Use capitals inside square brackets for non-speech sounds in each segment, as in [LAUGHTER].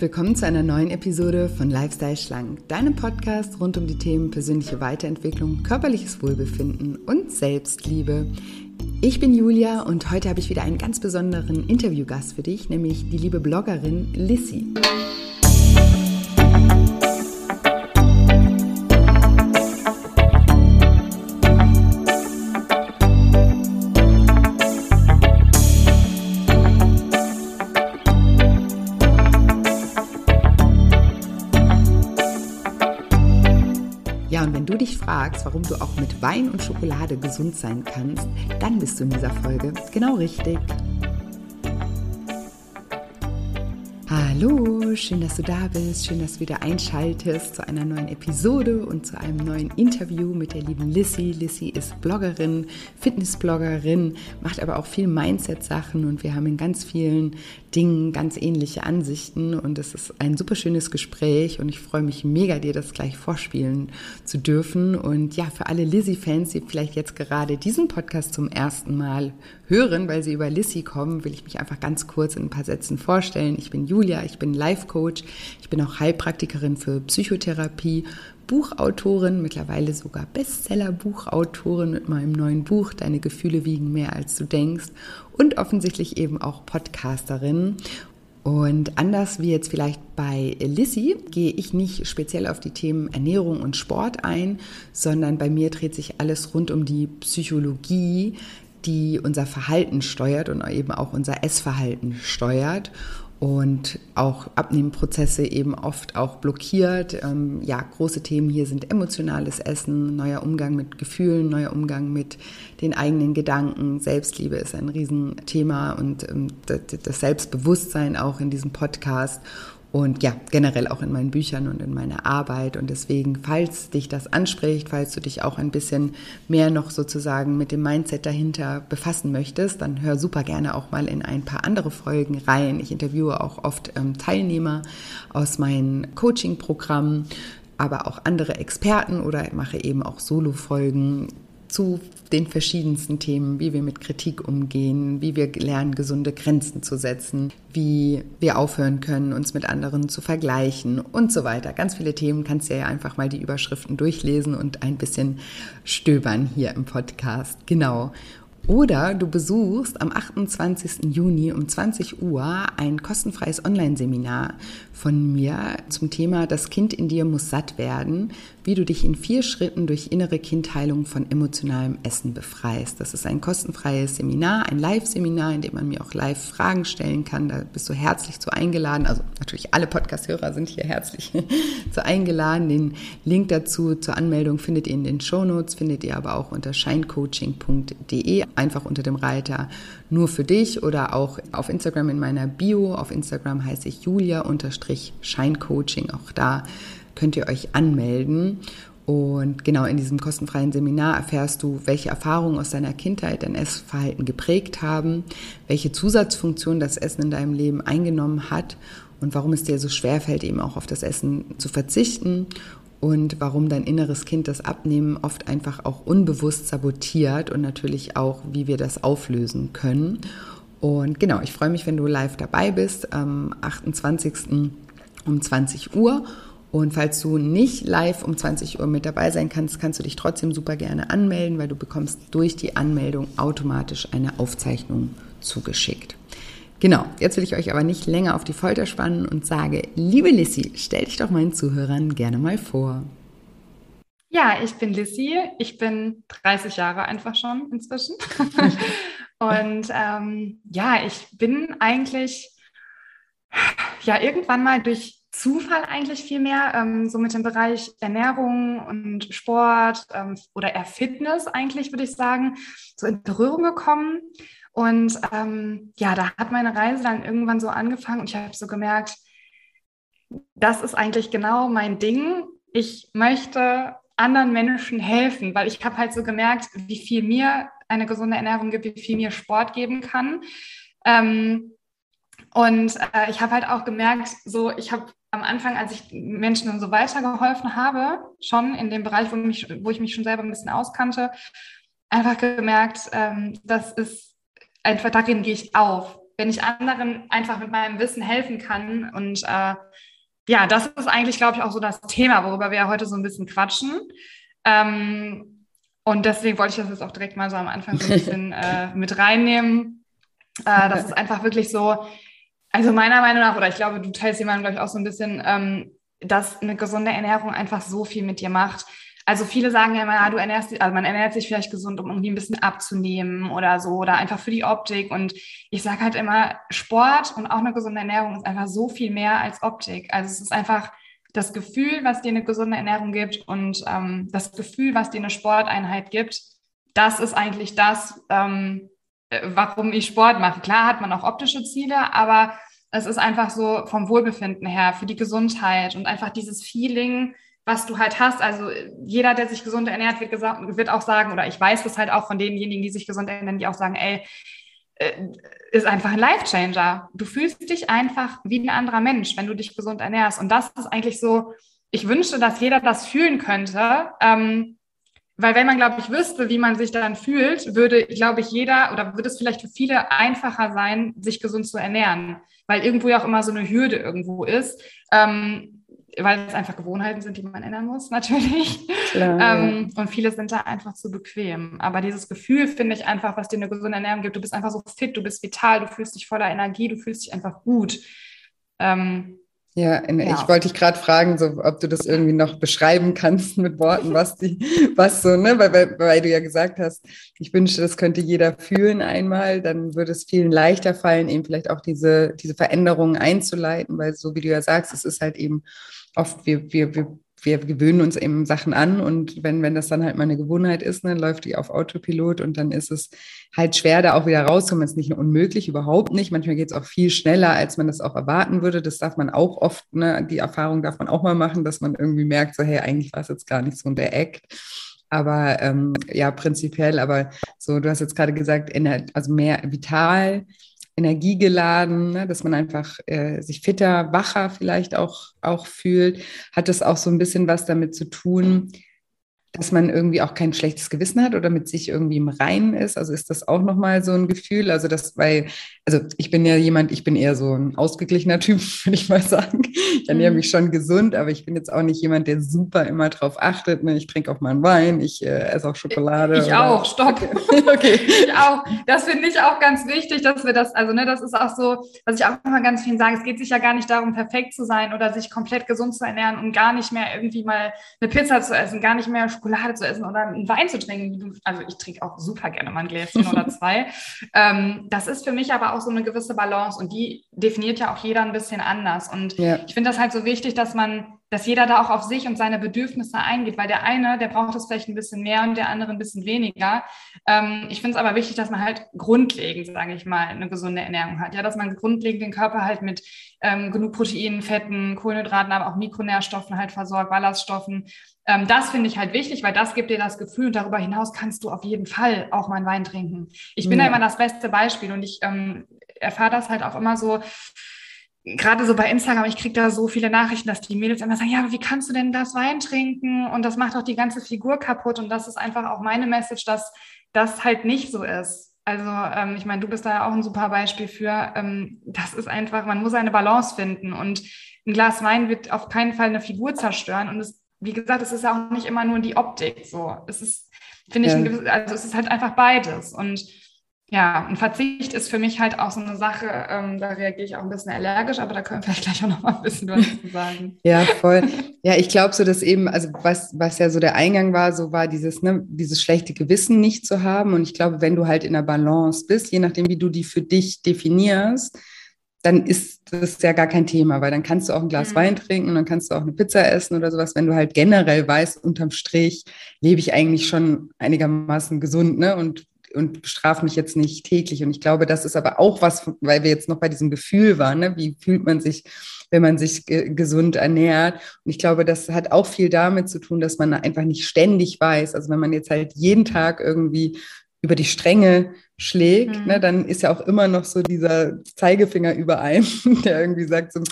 Willkommen zu einer neuen Episode von Lifestyle Schlank, deinem Podcast rund um die Themen persönliche Weiterentwicklung, körperliches Wohlbefinden und Selbstliebe. Ich bin Julia und heute habe ich wieder einen ganz besonderen Interviewgast für dich, nämlich die liebe Bloggerin Lissy. Fragst, warum du auch mit Wein und Schokolade gesund sein kannst, dann bist du in dieser Folge genau richtig. Hallo, schön, dass du da bist, schön, dass du wieder einschaltest zu einer neuen Episode und zu einem neuen Interview mit der lieben Lissy. Lissy ist Bloggerin, Fitnessbloggerin, macht aber auch viel Mindset-Sachen und wir haben in ganz vielen Dingen ganz ähnliche Ansichten und es ist ein super schönes Gespräch und ich freue mich mega, dir das gleich vorspielen zu dürfen. Und ja, für alle Lizzie-Fans, die vielleicht jetzt gerade diesen Podcast zum ersten Mal hören, weil sie über Lissy kommen, will ich mich einfach ganz kurz in ein paar Sätzen vorstellen. Ich bin Julia, ich bin Life-Coach, ich bin auch Heilpraktikerin für Psychotherapie, Buchautorin, mittlerweile sogar Bestseller-Buchautorin mit meinem neuen Buch Deine Gefühle wiegen mehr als du denkst und offensichtlich eben auch Podcasterin. Und anders wie jetzt vielleicht bei Lissy gehe ich nicht speziell auf die Themen Ernährung und Sport ein, sondern bei mir dreht sich alles rund um die Psychologie, die unser Verhalten steuert und eben auch unser Essverhalten steuert und auch Abnehmprozesse eben oft auch blockiert. Ähm, ja, große Themen hier sind emotionales Essen, neuer Umgang mit Gefühlen, neuer Umgang mit den eigenen Gedanken. Selbstliebe ist ein Riesenthema und ähm, das Selbstbewusstsein auch in diesem Podcast und ja, generell auch in meinen Büchern und in meiner Arbeit. Und deswegen, falls dich das anspricht, falls du dich auch ein bisschen mehr noch sozusagen mit dem Mindset dahinter befassen möchtest, dann hör super gerne auch mal in ein paar andere Folgen rein. Ich interviewe auch oft ähm, Teilnehmer aus meinen Coaching-Programmen aber auch andere Experten oder mache eben auch Solo-Folgen zu den verschiedensten Themen, wie wir mit Kritik umgehen, wie wir lernen, gesunde Grenzen zu setzen, wie wir aufhören können, uns mit anderen zu vergleichen und so weiter. Ganz viele Themen kannst du ja einfach mal die Überschriften durchlesen und ein bisschen stöbern hier im Podcast. Genau. Oder du besuchst am 28. Juni um 20 Uhr ein kostenfreies Online-Seminar von mir zum Thema Das Kind in dir muss satt werden, wie du dich in vier Schritten durch innere Kindheilung von emotionalem Essen befreist. Das ist ein kostenfreies Seminar, ein Live-Seminar, in dem man mir auch live Fragen stellen kann. Da bist du herzlich zu eingeladen. Also natürlich alle Podcast-Hörer sind hier herzlich [LAUGHS] zu eingeladen. Den Link dazu zur Anmeldung findet ihr in den Show Notes, findet ihr aber auch unter shinecoaching.de, einfach unter dem Reiter nur für dich oder auch auf Instagram in meiner Bio. Auf Instagram heiße ich Julia-Scheincoaching. Auch da könnt ihr euch anmelden. Und genau in diesem kostenfreien Seminar erfährst du, welche Erfahrungen aus deiner Kindheit dein Essverhalten geprägt haben, welche Zusatzfunktion das Essen in deinem Leben eingenommen hat und warum es dir so schwer fällt, eben auch auf das Essen zu verzichten und warum dein inneres Kind das Abnehmen oft einfach auch unbewusst sabotiert und natürlich auch, wie wir das auflösen können. Und genau, ich freue mich, wenn du live dabei bist am 28. um 20 Uhr. Und falls du nicht live um 20 Uhr mit dabei sein kannst, kannst du dich trotzdem super gerne anmelden, weil du bekommst durch die Anmeldung automatisch eine Aufzeichnung zugeschickt. Genau, jetzt will ich euch aber nicht länger auf die Folter spannen und sage, liebe Lissy, stell dich doch meinen Zuhörern gerne mal vor. Ja, ich bin Lissy. Ich bin 30 Jahre einfach schon inzwischen. [LAUGHS] und ähm, ja, ich bin eigentlich ja irgendwann mal durch Zufall eigentlich viel mehr, ähm, so mit dem Bereich Ernährung und Sport ähm, oder eher Fitness eigentlich, würde ich sagen, so in Berührung gekommen. Und ähm, ja, da hat meine Reise dann irgendwann so angefangen und ich habe so gemerkt, das ist eigentlich genau mein Ding. Ich möchte anderen Menschen helfen, weil ich habe halt so gemerkt, wie viel mir eine gesunde Ernährung gibt, wie viel mir Sport geben kann. Ähm, und äh, ich habe halt auch gemerkt, so ich habe am Anfang, als ich Menschen und so weitergeholfen habe, schon in dem Bereich, wo, mich, wo ich mich schon selber ein bisschen auskannte, einfach gemerkt, ähm, das ist einfach, darin gehe ich auf. wenn ich anderen einfach mit meinem Wissen helfen kann. Und äh, ja, das ist eigentlich, glaube ich, auch so das Thema, worüber wir ja heute so ein bisschen quatschen. Ähm, und deswegen wollte ich das jetzt auch direkt mal so am Anfang so ein bisschen [LAUGHS] äh, mit reinnehmen. Äh, das ist einfach wirklich so, also meiner Meinung nach, oder ich glaube, du teilst jemanden, glaube ich, auch so ein bisschen, ähm, dass eine gesunde Ernährung einfach so viel mit dir macht. Also viele sagen ja immer, ja, du ernährst also man ernährt sich vielleicht gesund, um irgendwie ein bisschen abzunehmen oder so oder einfach für die Optik. Und ich sage halt immer, Sport und auch eine gesunde Ernährung ist einfach so viel mehr als Optik. Also es ist einfach das Gefühl, was dir eine gesunde Ernährung gibt und ähm, das Gefühl, was dir eine Sporteinheit gibt, das ist eigentlich das, ähm, äh, warum ich Sport mache. Klar hat man auch optische Ziele, aber es ist einfach so vom Wohlbefinden her, für die Gesundheit und einfach dieses Feeling, was du halt hast. Also jeder, der sich gesund ernährt, wird, gesagt, wird auch sagen, oder ich weiß das halt auch von denjenigen, die sich gesund ernähren, die auch sagen, ey, äh, ist einfach ein Life-Changer. Du fühlst dich einfach wie ein anderer Mensch, wenn du dich gesund ernährst. Und das ist eigentlich so, ich wünschte, dass jeder das fühlen könnte. Ähm, weil wenn man, glaube ich, wüsste, wie man sich dann fühlt, würde, glaube ich, jeder oder würde es vielleicht für viele einfacher sein, sich gesund zu ernähren. Weil irgendwo ja auch immer so eine Hürde irgendwo ist. Ähm, weil es einfach Gewohnheiten sind, die man ändern muss, [LAUGHS] natürlich. Ähm. Und viele sind da einfach zu bequem. Aber dieses Gefühl finde ich einfach, was dir eine gesunde Ernährung gibt. Du bist einfach so fit, du bist vital, du fühlst dich voller Energie, du fühlst dich einfach gut. Ähm, ja, ja, ich wollte dich gerade fragen, so, ob du das irgendwie noch beschreiben kannst mit Worten, was die, [LAUGHS] was so, ne, weil, weil, weil du ja gesagt hast, ich wünschte, das könnte jeder fühlen einmal, dann würde es vielen leichter fallen, eben vielleicht auch diese, diese Veränderungen einzuleiten, weil so wie du ja sagst, es ist halt eben oft, wir, wir, wir, wir gewöhnen uns eben Sachen an und wenn, wenn das dann halt mal eine Gewohnheit ist, ne, läuft die auf Autopilot und dann ist es halt schwer, da auch wieder rauszukommen. Es ist nicht nur unmöglich, überhaupt nicht. Manchmal geht es auch viel schneller, als man das auch erwarten würde. Das darf man auch oft, ne, die Erfahrung darf man auch mal machen, dass man irgendwie merkt, so, hey, eigentlich war es jetzt gar nicht so der Act. Aber ähm, ja, prinzipiell, aber so, du hast jetzt gerade gesagt, also mehr vital, energiegeladen, ne, dass man einfach äh, sich fitter, wacher vielleicht auch, auch fühlt, hat das auch so ein bisschen was damit zu tun, dass man irgendwie auch kein schlechtes Gewissen hat oder mit sich irgendwie im Reinen ist. Also ist das auch nochmal so ein Gefühl. Also das, weil, also ich bin ja jemand, ich bin eher so ein ausgeglichener Typ, [LAUGHS] würde ich mal sagen. Ich ernähre mhm. mich schon gesund, aber ich bin jetzt auch nicht jemand, der super immer drauf achtet. Ne? Ich trinke auch mal einen Wein, ich äh, esse auch Schokolade. Ich oder? auch, stopp. [LAUGHS] okay. [LAUGHS] Ich auch. Das finde ich auch ganz wichtig, dass wir das, also ne, das ist auch so, was ich auch immer ganz vielen sage, es geht sich ja gar nicht darum, perfekt zu sein oder sich komplett gesund zu ernähren und gar nicht mehr irgendwie mal eine Pizza zu essen, gar nicht mehr Schokolade zu essen oder einen Wein zu trinken. Also ich trinke auch super gerne mal ein Gläschen oder zwei. Ähm, das ist für mich aber auch so eine gewisse Balance und die definiert ja auch jeder ein bisschen anders. Und ja. ich finde das halt so wichtig, dass man dass jeder da auch auf sich und seine Bedürfnisse eingeht, weil der eine, der braucht es vielleicht ein bisschen mehr und der andere ein bisschen weniger. Ähm, ich finde es aber wichtig, dass man halt grundlegend, sage ich mal, eine gesunde Ernährung hat. Ja, dass man grundlegend den Körper halt mit ähm, genug Proteinen, Fetten, Kohlenhydraten, aber auch Mikronährstoffen halt versorgt, Ballaststoffen. Ähm, das finde ich halt wichtig, weil das gibt dir das Gefühl und darüber hinaus kannst du auf jeden Fall auch mal einen Wein trinken. Ich bin ja. da immer das beste Beispiel und ich ähm, erfahre das halt auch immer so, gerade so bei Instagram, ich kriege da so viele Nachrichten, dass die Mädels immer sagen, ja, aber wie kannst du denn das Wein trinken? Und das macht auch die ganze Figur kaputt. Und das ist einfach auch meine Message, dass das halt nicht so ist. Also ähm, ich meine, du bist da ja auch ein super Beispiel für. Ähm, das ist einfach, man muss eine Balance finden. Und ein Glas Wein wird auf keinen Fall eine Figur zerstören. Und es, wie gesagt, es ist ja auch nicht immer nur die Optik. So, es ist, finde ja. ich, also es ist halt einfach beides. Und ja, ein Verzicht ist für mich halt auch so eine Sache, ähm, da reagiere ich auch ein bisschen allergisch, aber da können wir [LAUGHS] vielleicht gleich auch noch mal ein bisschen was zu sagen. Ja, voll. Ja, ich glaube so, dass eben, also was, was ja so der Eingang war, so war dieses, ne, dieses schlechte Gewissen nicht zu haben. Und ich glaube, wenn du halt in der Balance bist, je nachdem, wie du die für dich definierst, dann ist das ja gar kein Thema, weil dann kannst du auch ein Glas mhm. Wein trinken und dann kannst du auch eine Pizza essen oder sowas, wenn du halt generell weißt, unterm Strich lebe ich eigentlich schon einigermaßen gesund, ne? Und und bestrafe mich jetzt nicht täglich. Und ich glaube, das ist aber auch was, weil wir jetzt noch bei diesem Gefühl waren, ne? wie fühlt man sich, wenn man sich gesund ernährt. Und ich glaube, das hat auch viel damit zu tun, dass man einfach nicht ständig weiß. Also wenn man jetzt halt jeden Tag irgendwie über die Stränge schlägt, ne, mhm. ne, dann ist ja auch immer noch so dieser Zeigefinger über einem, [LAUGHS] der irgendwie sagt, so,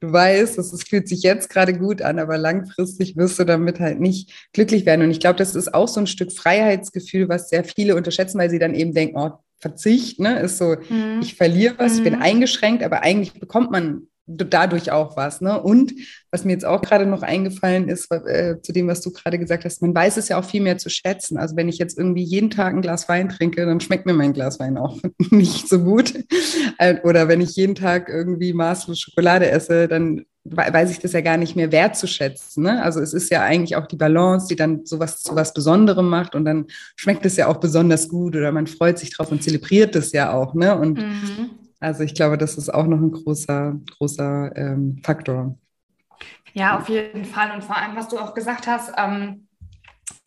du weißt, es fühlt sich jetzt gerade gut an, aber langfristig wirst du damit halt nicht glücklich werden. Und ich glaube, das ist auch so ein Stück Freiheitsgefühl, was sehr viele unterschätzen, weil sie dann eben denken, oh, Verzicht, ne? Ist so, mhm. ich verliere was, mhm. ich bin mhm. eingeschränkt, aber eigentlich bekommt man dadurch auch was. Ne? Und was mir jetzt auch gerade noch eingefallen ist, äh, zu dem, was du gerade gesagt hast, man weiß es ja auch viel mehr zu schätzen. Also wenn ich jetzt irgendwie jeden Tag ein Glas Wein trinke, dann schmeckt mir mein Glas Wein auch [LAUGHS] nicht so gut. Äh, oder wenn ich jeden Tag irgendwie maßlos Schokolade esse, dann weiß ich das ja gar nicht mehr wertzuschätzen. Ne? Also es ist ja eigentlich auch die Balance, die dann sowas zu was Besonderem macht und dann schmeckt es ja auch besonders gut oder man freut sich drauf und zelebriert es ja auch. Ne? Und mhm. Also ich glaube, das ist auch noch ein großer, großer ähm, Faktor. Ja, auf jeden Fall. Und vor allem, was du auch gesagt hast, ähm,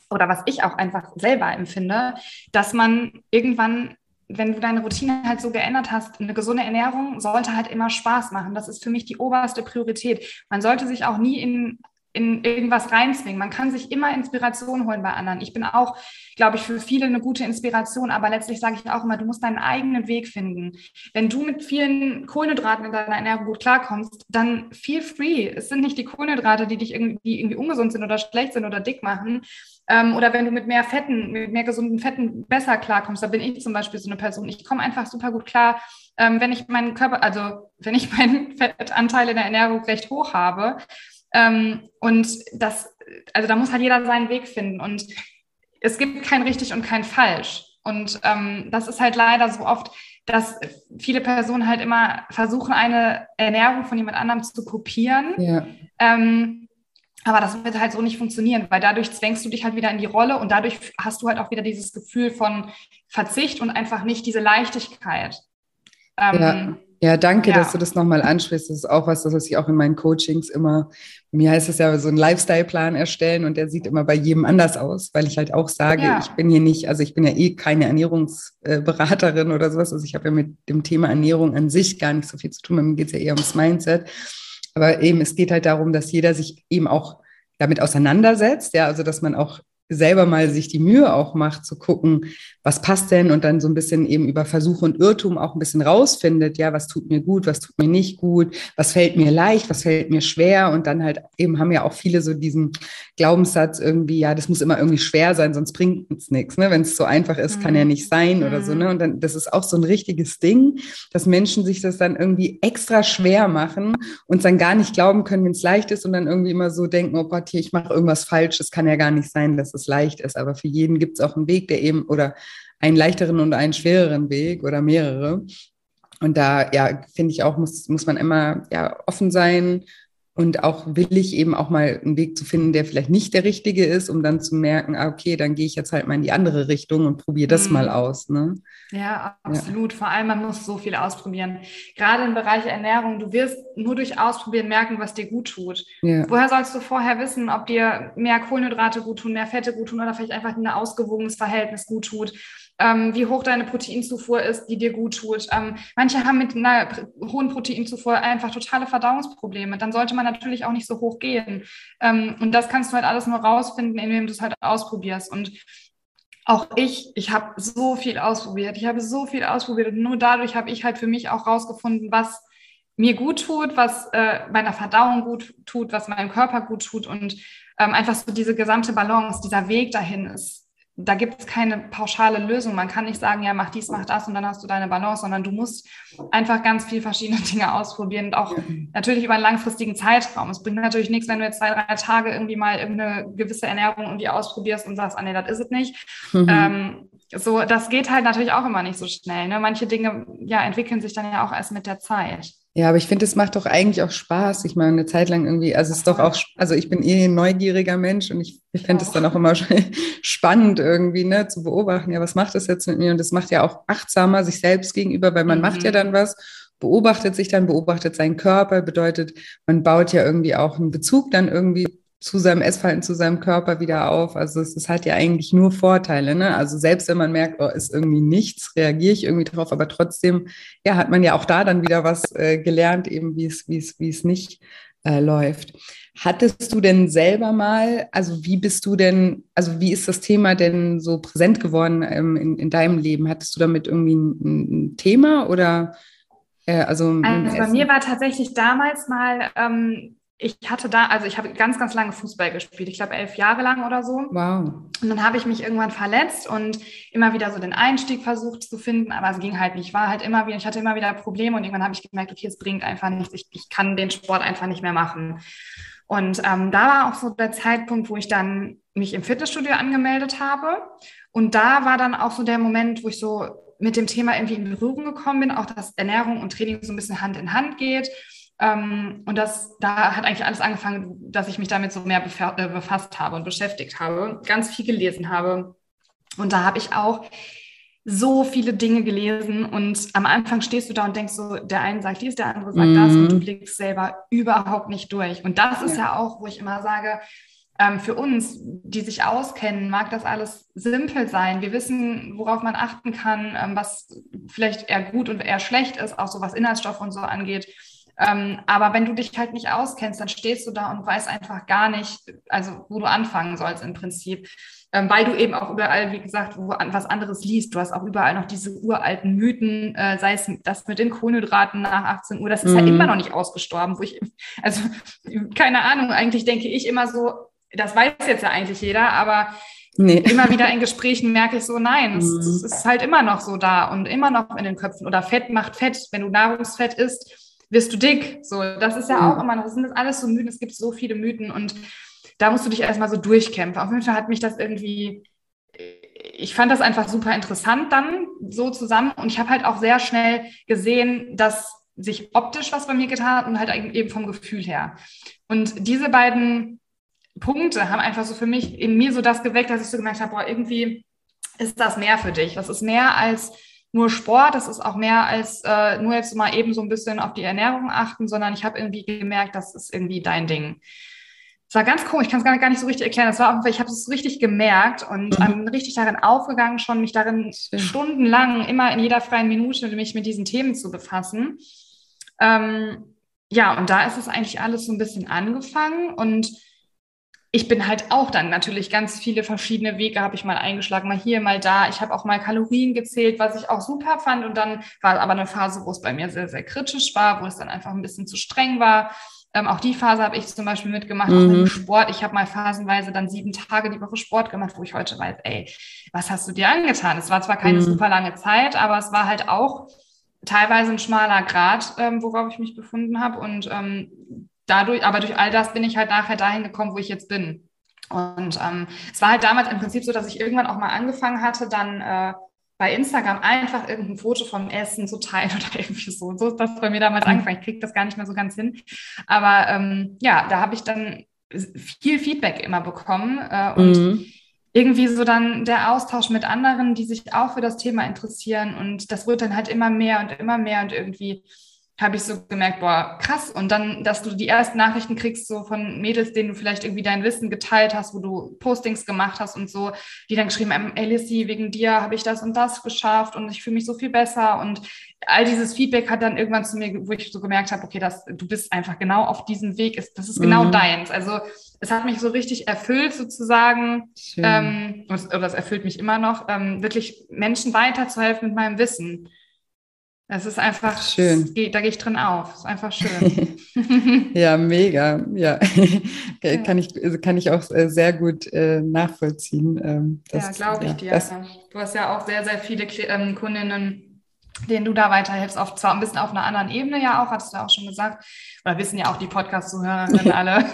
oder was ich auch einfach selber empfinde, dass man irgendwann wenn du deine Routine halt so geändert hast, eine gesunde Ernährung sollte halt immer Spaß machen. Das ist für mich die oberste Priorität. Man sollte sich auch nie in, in irgendwas reinzwingen. Man kann sich immer Inspiration holen bei anderen. Ich bin auch, glaube ich, für viele eine gute Inspiration, aber letztlich sage ich auch immer, du musst deinen eigenen Weg finden. Wenn du mit vielen Kohlenhydraten in deiner Ernährung gut klarkommst, dann feel free. Es sind nicht die Kohlenhydrate, die dich irgendwie, irgendwie ungesund sind oder schlecht sind oder dick machen, ähm, oder wenn du mit mehr Fetten, mit mehr gesunden Fetten besser klarkommst, da bin ich zum Beispiel so eine Person. Ich komme einfach super gut klar, ähm, wenn ich meinen Körper, also wenn ich [LAUGHS] meinen Fettanteil in der Ernährung recht hoch habe. Ähm, und das, also da muss halt jeder seinen Weg finden. Und es gibt kein richtig und kein falsch. Und ähm, das ist halt leider so oft, dass viele Personen halt immer versuchen, eine Ernährung von jemand anderem zu kopieren. Ja. Ähm, aber das wird halt so nicht funktionieren, weil dadurch zwängst du dich halt wieder in die Rolle und dadurch hast du halt auch wieder dieses Gefühl von Verzicht und einfach nicht diese Leichtigkeit. Ähm, ja. Ja, danke, ja. dass du das nochmal ansprichst. Das ist auch was, das was ich auch in meinen Coachings immer, mir heißt es ja so einen Lifestyle-Plan erstellen und der sieht immer bei jedem anders aus, weil ich halt auch sage, ja. ich bin hier nicht, also ich bin ja eh keine Ernährungsberaterin oder sowas. Also ich habe ja mit dem Thema Ernährung an sich gar nicht so viel zu tun. Mir geht es ja eher ums Mindset. Aber eben, es geht halt darum, dass jeder sich eben auch damit auseinandersetzt, ja, also dass man auch selber mal sich die Mühe auch macht, zu gucken, was passt denn und dann so ein bisschen eben über Versuch und Irrtum auch ein bisschen rausfindet, ja, was tut mir gut, was tut mir nicht gut, was fällt mir leicht, was fällt mir schwer und dann halt eben haben ja auch viele so diesen Glaubenssatz irgendwie, ja, das muss immer irgendwie schwer sein, sonst bringt es nichts, ne? wenn es so einfach ist, kann ja mhm. nicht sein oder so, ne? Mhm. und dann, das ist auch so ein richtiges Ding, dass Menschen sich das dann irgendwie extra schwer machen und dann gar nicht glauben können, wenn es leicht ist und dann irgendwie immer so denken, oh Gott, hier, ich mache irgendwas falsch, das kann ja gar nicht sein, dass es leicht ist, aber für jeden gibt es auch einen Weg, der eben, oder einen leichteren und einen schwereren Weg oder mehrere. Und da, ja, finde ich auch, muss, muss man immer ja, offen sein und auch willig eben auch mal einen Weg zu finden, der vielleicht nicht der richtige ist, um dann zu merken, ah, okay, dann gehe ich jetzt halt mal in die andere Richtung und probiere das mhm. mal aus. Ne? Ja, absolut. Ja. Vor allem, man muss so viel ausprobieren. Gerade im Bereich Ernährung, du wirst nur durch Ausprobieren merken, was dir gut tut. Ja. Woher sollst du vorher wissen, ob dir mehr Kohlenhydrate gut tun, mehr Fette gut tun oder vielleicht einfach ein ausgewogenes Verhältnis gut tut? Ähm, wie hoch deine Proteinzufuhr ist, die dir gut tut. Ähm, manche haben mit einer hohen Proteinzufuhr einfach totale Verdauungsprobleme. Dann sollte man natürlich auch nicht so hoch gehen. Ähm, und das kannst du halt alles nur rausfinden, indem du es halt ausprobierst. Und auch ich, ich habe so viel ausprobiert. Ich habe so viel ausprobiert. Und nur dadurch habe ich halt für mich auch rausgefunden, was mir gut tut, was äh, meiner Verdauung gut tut, was meinem Körper gut tut und ähm, einfach so diese gesamte Balance, dieser Weg dahin ist da gibt es keine pauschale Lösung. Man kann nicht sagen, ja, mach dies, mach das und dann hast du deine Balance, sondern du musst einfach ganz viel verschiedene [LAUGHS] Dinge ausprobieren und auch natürlich über einen langfristigen Zeitraum. Es bringt natürlich nichts, wenn du jetzt zwei, drei Tage irgendwie mal irgendeine gewisse Ernährung irgendwie ausprobierst und sagst, ah nee, das ist es nicht. Mhm. Ähm, so, das geht halt natürlich auch immer nicht so schnell. Ne? Manche Dinge ja, entwickeln sich dann ja auch erst mit der Zeit. Ja, aber ich finde, es macht doch eigentlich auch Spaß. Ich meine, eine Zeit lang irgendwie, also es ist doch auch, also ich bin eh ein neugieriger Mensch und ich, ich finde es dann auch immer [LAUGHS] spannend irgendwie, ne, zu beobachten, ja, was macht das jetzt mit mir? Und das macht ja auch achtsamer sich selbst gegenüber, weil man mhm. macht ja mhm. dann was, beobachtet sich dann, beobachtet seinen Körper, bedeutet, man baut ja irgendwie auch einen Bezug dann irgendwie zu seinem Essverhalten, zu seinem Körper wieder auf. Also es, es, hat ja eigentlich nur Vorteile. Ne? Also selbst wenn man merkt, oh, ist irgendwie nichts, reagiere ich irgendwie drauf, aber trotzdem, ja, hat man ja auch da dann wieder was äh, gelernt, eben wie es, wie es, wie es nicht äh, läuft. Hattest du denn selber mal, also wie bist du denn, also wie ist das Thema denn so präsent geworden ähm, in, in deinem Leben? Hattest du damit irgendwie ein, ein Thema oder? Äh, also, also bei mir war tatsächlich damals mal ähm, ich hatte da, also ich habe ganz, ganz lange Fußball gespielt. Ich glaube elf Jahre lang oder so. Wow. Und dann habe ich mich irgendwann verletzt und immer wieder so den Einstieg versucht zu finden, aber es ging halt nicht. Ich war halt immer wieder, ich hatte immer wieder Probleme und irgendwann habe ich gemerkt, okay, es bringt einfach nichts. Ich, ich kann den Sport einfach nicht mehr machen. Und ähm, da war auch so der Zeitpunkt, wo ich dann mich im Fitnessstudio angemeldet habe. Und da war dann auch so der Moment, wo ich so mit dem Thema irgendwie in Berührung gekommen bin, auch dass Ernährung und Training so ein bisschen Hand in Hand geht ähm, und das, da hat eigentlich alles angefangen, dass ich mich damit so mehr äh, befasst habe und beschäftigt habe, ganz viel gelesen habe. Und da habe ich auch so viele Dinge gelesen und am Anfang stehst du da und denkst so, der eine sagt dies, der andere sagt mm. das und du mhm. blickst selber überhaupt nicht durch. Und das ist ja, ja auch, wo ich immer sage, ähm, für uns, die sich auskennen, mag das alles simpel sein. Wir wissen, worauf man achten kann, ähm, was vielleicht eher gut und eher schlecht ist, auch so was Inhaltsstoffe und so angeht. Ähm, aber wenn du dich halt nicht auskennst, dann stehst du da und weißt einfach gar nicht, also wo du anfangen sollst im Prinzip. Ähm, weil du eben auch überall, wie gesagt, wo, was anderes liest. Du hast auch überall noch diese uralten Mythen, äh, sei es das mit den Kohlenhydraten nach 18 Uhr, das ist mhm. ja immer noch nicht ausgestorben, wo ich, also keine Ahnung, eigentlich denke ich immer so, das weiß jetzt ja eigentlich jeder, aber Nee. Immer wieder in Gesprächen merke ich so, nein, es, es, mhm. ist halt immer noch so da und immer noch in den Köpfen. Oder Fett macht Fett. Wenn du Nahrungsfett isst, wirst du dick. So, das ist ja auch immer noch, das sind alles so Mythen, es gibt so viele Mythen und da musst du dich erstmal so durchkämpfen. Auf jeden Fall hat mich das irgendwie, ich fand das einfach super interessant dann so zusammen und ich habe halt auch sehr schnell gesehen, dass sich optisch was bei mir getan hat und halt eben vom Gefühl her. Und diese beiden Punkte haben einfach so für mich in mir so das geweckt, dass ich so gemerkt habe, boah, irgendwie ist das mehr für dich. Das ist mehr als nur Sport, das ist auch mehr als äh, nur jetzt mal eben so ein bisschen auf die Ernährung achten, sondern ich habe irgendwie gemerkt, das ist irgendwie dein Ding. Es war ganz komisch, ich kann es gar nicht so richtig erklären. Das war ich habe es richtig gemerkt und mhm. ähm, richtig darin aufgegangen, schon mich darin Schön. stundenlang, immer in jeder freien Minute, mich mit diesen Themen zu befassen. Ähm, ja, und da ist es eigentlich alles so ein bisschen angefangen und ich bin halt auch dann natürlich ganz viele verschiedene Wege habe ich mal eingeschlagen, mal hier, mal da. Ich habe auch mal Kalorien gezählt, was ich auch super fand. Und dann war aber eine Phase, wo es bei mir sehr, sehr kritisch war, wo es dann einfach ein bisschen zu streng war. Ähm, auch die Phase habe ich zum Beispiel mitgemacht, mhm. auch mit dem Sport. Ich habe mal phasenweise dann sieben Tage die Woche Sport gemacht, wo ich heute weiß, ey, was hast du dir angetan? Es war zwar keine mhm. super lange Zeit, aber es war halt auch teilweise ein schmaler Grad, ähm, worauf ich mich befunden habe. Und ähm, dadurch, aber durch all das bin ich halt nachher dahin gekommen, wo ich jetzt bin. Und ähm, es war halt damals im Prinzip so, dass ich irgendwann auch mal angefangen hatte, dann äh, bei Instagram einfach irgendein Foto vom Essen zu teilen [LAUGHS] oder irgendwie so. So ist das bei mir damals angefangen. Ich kriege das gar nicht mehr so ganz hin. Aber ähm, ja, da habe ich dann viel Feedback immer bekommen äh, und mhm. irgendwie so dann der Austausch mit anderen, die sich auch für das Thema interessieren. Und das wird dann halt immer mehr und immer mehr und irgendwie habe ich so gemerkt, boah, krass. Und dann, dass du die ersten Nachrichten kriegst, so von Mädels, denen du vielleicht irgendwie dein Wissen geteilt hast, wo du Postings gemacht hast und so, die dann geschrieben haben, ey Lissy, wegen dir habe ich das und das geschafft und ich fühle mich so viel besser. Und all dieses Feedback hat dann irgendwann zu mir, wo ich so gemerkt habe, okay, das, du bist einfach genau auf diesem Weg, ist, das ist genau mhm. deins. Also es hat mich so richtig erfüllt, sozusagen, ähm, oder das erfüllt mich immer noch, ähm, wirklich Menschen weiterzuhelfen mit meinem Wissen. Es ist einfach schön. Geht, da gehe ich drin auf. Es [LAUGHS] ist einfach schön. ja, mega. Ja. [LAUGHS] ja. kann, ich, also kann ich auch äh, sehr gut äh, nachvollziehen. Ähm, das, ja, glaube ich ja, dir. Das, du hast ja auch sehr, sehr viele ähm, Kundinnen, denen du da weiterhilfst. Auf, zwar ein bisschen auf einer anderen Ebene ja auch, hattest du auch schon gesagt. Oder wissen ja auch die Podcast-Zuhörerinnen [LAUGHS] alle.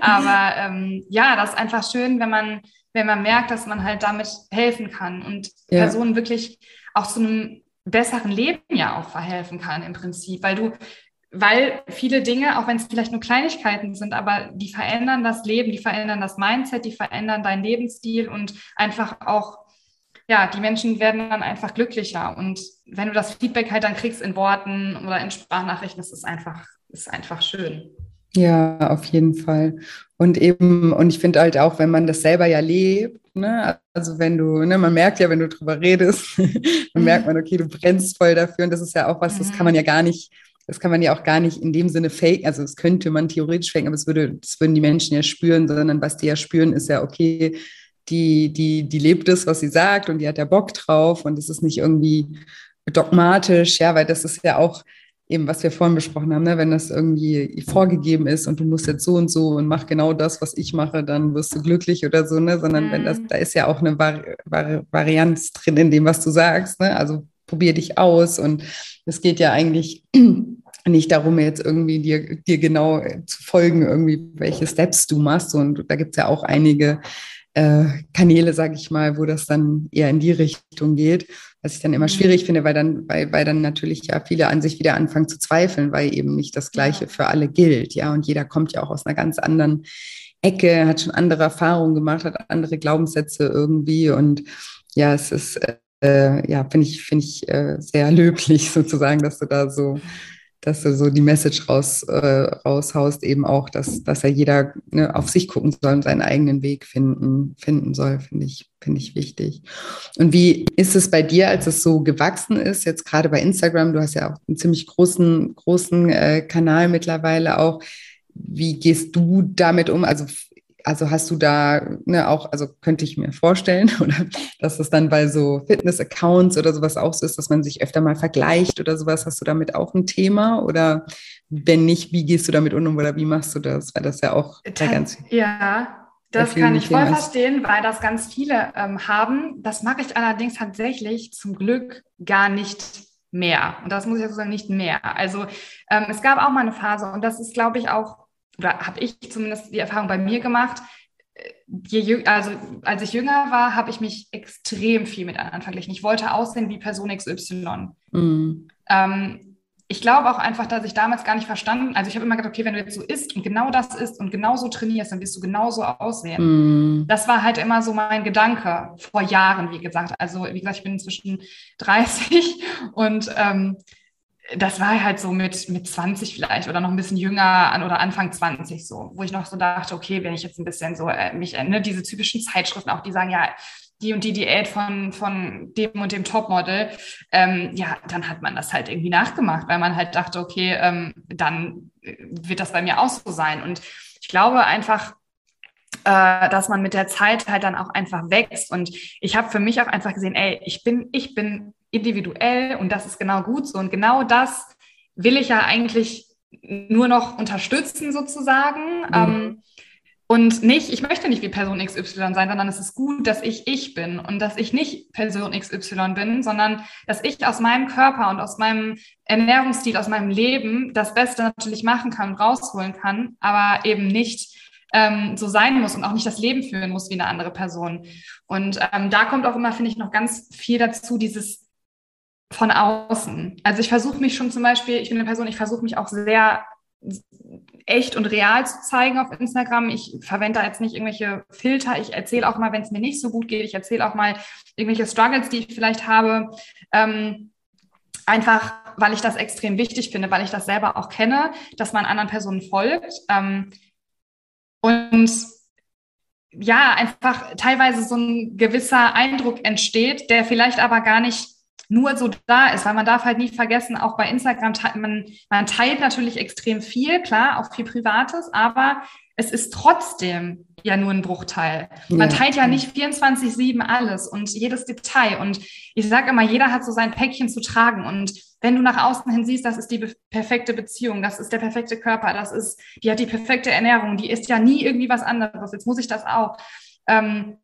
Aber ähm, ja, das ist einfach schön, wenn man, wenn man merkt, dass man halt damit helfen kann und ja. Personen wirklich auch zu einem besseren Leben ja auch verhelfen kann im Prinzip, weil du, weil viele Dinge, auch wenn es vielleicht nur Kleinigkeiten sind, aber die verändern das Leben, die verändern das Mindset, die verändern deinen Lebensstil und einfach auch, ja, die Menschen werden dann einfach glücklicher. Und wenn du das Feedback halt dann kriegst in Worten oder in Sprachnachrichten, das ist einfach, ist einfach schön. Ja, auf jeden Fall. Und eben, und ich finde halt auch, wenn man das selber ja lebt, ne, also wenn du, ne, man merkt ja, wenn du drüber redest, [LAUGHS] dann mhm. merkt man, okay, du brennst voll dafür. Und das ist ja auch was, das kann man ja gar nicht, das kann man ja auch gar nicht in dem Sinne fake, also das könnte man theoretisch faken, aber es würde, das würden die Menschen ja spüren, sondern was die ja spüren, ist ja, okay, die, die, die lebt es, was sie sagt und die hat ja Bock drauf. Und es ist nicht irgendwie dogmatisch, ja, weil das ist ja auch, eben, was wir vorhin besprochen haben, ne? wenn das irgendwie vorgegeben ist und du musst jetzt so und so und mach genau das, was ich mache, dann wirst du glücklich oder so, ne? Sondern mhm. wenn das, mhm. da ist ja auch eine Vari Vari Varianz drin in dem, was du sagst, ne? Also probier dich aus und es geht ja eigentlich [CLEARS THROAT] nicht darum, jetzt irgendwie dir, dir genau zu folgen, irgendwie, welche Steps du machst. Und da gibt es ja auch einige äh, Kanäle, sage ich mal, wo das dann eher in die Richtung geht. Was ich dann immer mhm. schwierig finde, weil dann, weil, weil dann natürlich ja viele an sich wieder anfangen zu zweifeln, weil eben nicht das Gleiche für alle gilt. Ja, und jeder kommt ja auch aus einer ganz anderen Ecke, hat schon andere Erfahrungen gemacht, hat andere Glaubenssätze irgendwie. Und ja, es ist, äh, ja, finde ich, finde ich äh, sehr [LAUGHS] löblich sozusagen, dass du da so dass du so die Message raus, äh, raushaust, eben auch, dass, dass ja jeder ne, auf sich gucken soll und seinen eigenen Weg finden, finden soll, finde ich, finde ich wichtig. Und wie ist es bei dir, als es so gewachsen ist, jetzt gerade bei Instagram, du hast ja auch einen ziemlich großen, großen äh, Kanal mittlerweile auch. Wie gehst du damit um? Also also hast du da ne, auch, also könnte ich mir vorstellen, [LAUGHS] oder dass das dann bei so Fitness-Accounts oder sowas auch so ist, dass man sich öfter mal vergleicht oder sowas. Hast du damit auch ein Thema? Oder wenn nicht, wie gehst du damit um oder wie machst du das? Weil das ja auch Ta ganz. Ja, das kann ich voll verstehen, weil das ganz viele ähm, haben. Das mache ich allerdings tatsächlich zum Glück gar nicht mehr. Und das muss ich also sagen, nicht mehr. Also ähm, es gab auch mal eine Phase und das ist, glaube ich, auch oder habe ich zumindest die Erfahrung bei mir gemacht, je, also als ich jünger war, habe ich mich extrem viel mit anderen verglichen. Ich wollte aussehen wie Person XY. Mhm. Ähm, ich glaube auch einfach, dass ich damals gar nicht verstanden, also ich habe immer gedacht, okay, wenn du jetzt so isst und genau das isst und genauso trainierst, dann wirst du genauso aussehen. Mm. Das war halt immer so mein Gedanke vor Jahren, wie gesagt. Also wie gesagt, ich bin inzwischen 30 und ähm, das war halt so mit, mit 20 vielleicht oder noch ein bisschen jünger an oder Anfang 20 so, wo ich noch so dachte, okay, wenn ich jetzt ein bisschen so äh, mich, äh, ne, diese typischen Zeitschriften auch, die sagen, ja, die und die Diät von, von dem und dem Topmodel, ähm, ja, dann hat man das halt irgendwie nachgemacht, weil man halt dachte, okay, ähm, dann äh, wird das bei mir auch so sein. Und ich glaube einfach, äh, dass man mit der Zeit halt dann auch einfach wächst. Und ich habe für mich auch einfach gesehen, ey, ich bin, ich bin individuell und das ist genau gut so. Und genau das will ich ja eigentlich nur noch unterstützen sozusagen. Mhm. Ähm, und nicht, ich möchte nicht wie Person XY sein, sondern es ist gut, dass ich ich bin und dass ich nicht Person XY bin, sondern dass ich aus meinem Körper und aus meinem Ernährungsstil, aus meinem Leben das Beste natürlich machen kann und rausholen kann, aber eben nicht ähm, so sein muss und auch nicht das Leben führen muss wie eine andere Person. Und ähm, da kommt auch immer, finde ich, noch ganz viel dazu, dieses von außen. Also ich versuche mich schon zum Beispiel, ich bin eine Person, ich versuche mich auch sehr echt und real zu zeigen auf Instagram. Ich verwende da jetzt nicht irgendwelche Filter. Ich erzähle auch mal, wenn es mir nicht so gut geht. Ich erzähle auch mal irgendwelche Struggles, die ich vielleicht habe. Ähm, einfach, weil ich das extrem wichtig finde, weil ich das selber auch kenne, dass man anderen Personen folgt. Ähm, und ja, einfach teilweise so ein gewisser Eindruck entsteht, der vielleicht aber gar nicht nur so da ist, weil man darf halt nie vergessen, auch bei Instagram, man, man teilt natürlich extrem viel, klar, auch viel Privates, aber es ist trotzdem ja nur ein Bruchteil. Man teilt ja nicht 24-7 alles und jedes Detail. Und ich sage immer, jeder hat so sein Päckchen zu tragen. Und wenn du nach außen hin siehst, das ist die perfekte Beziehung, das ist der perfekte Körper, das ist, die hat die perfekte Ernährung, die ist ja nie irgendwie was anderes. Jetzt muss ich das auch. Ähm,